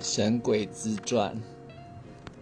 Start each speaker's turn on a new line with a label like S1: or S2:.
S1: 神鬼之传》。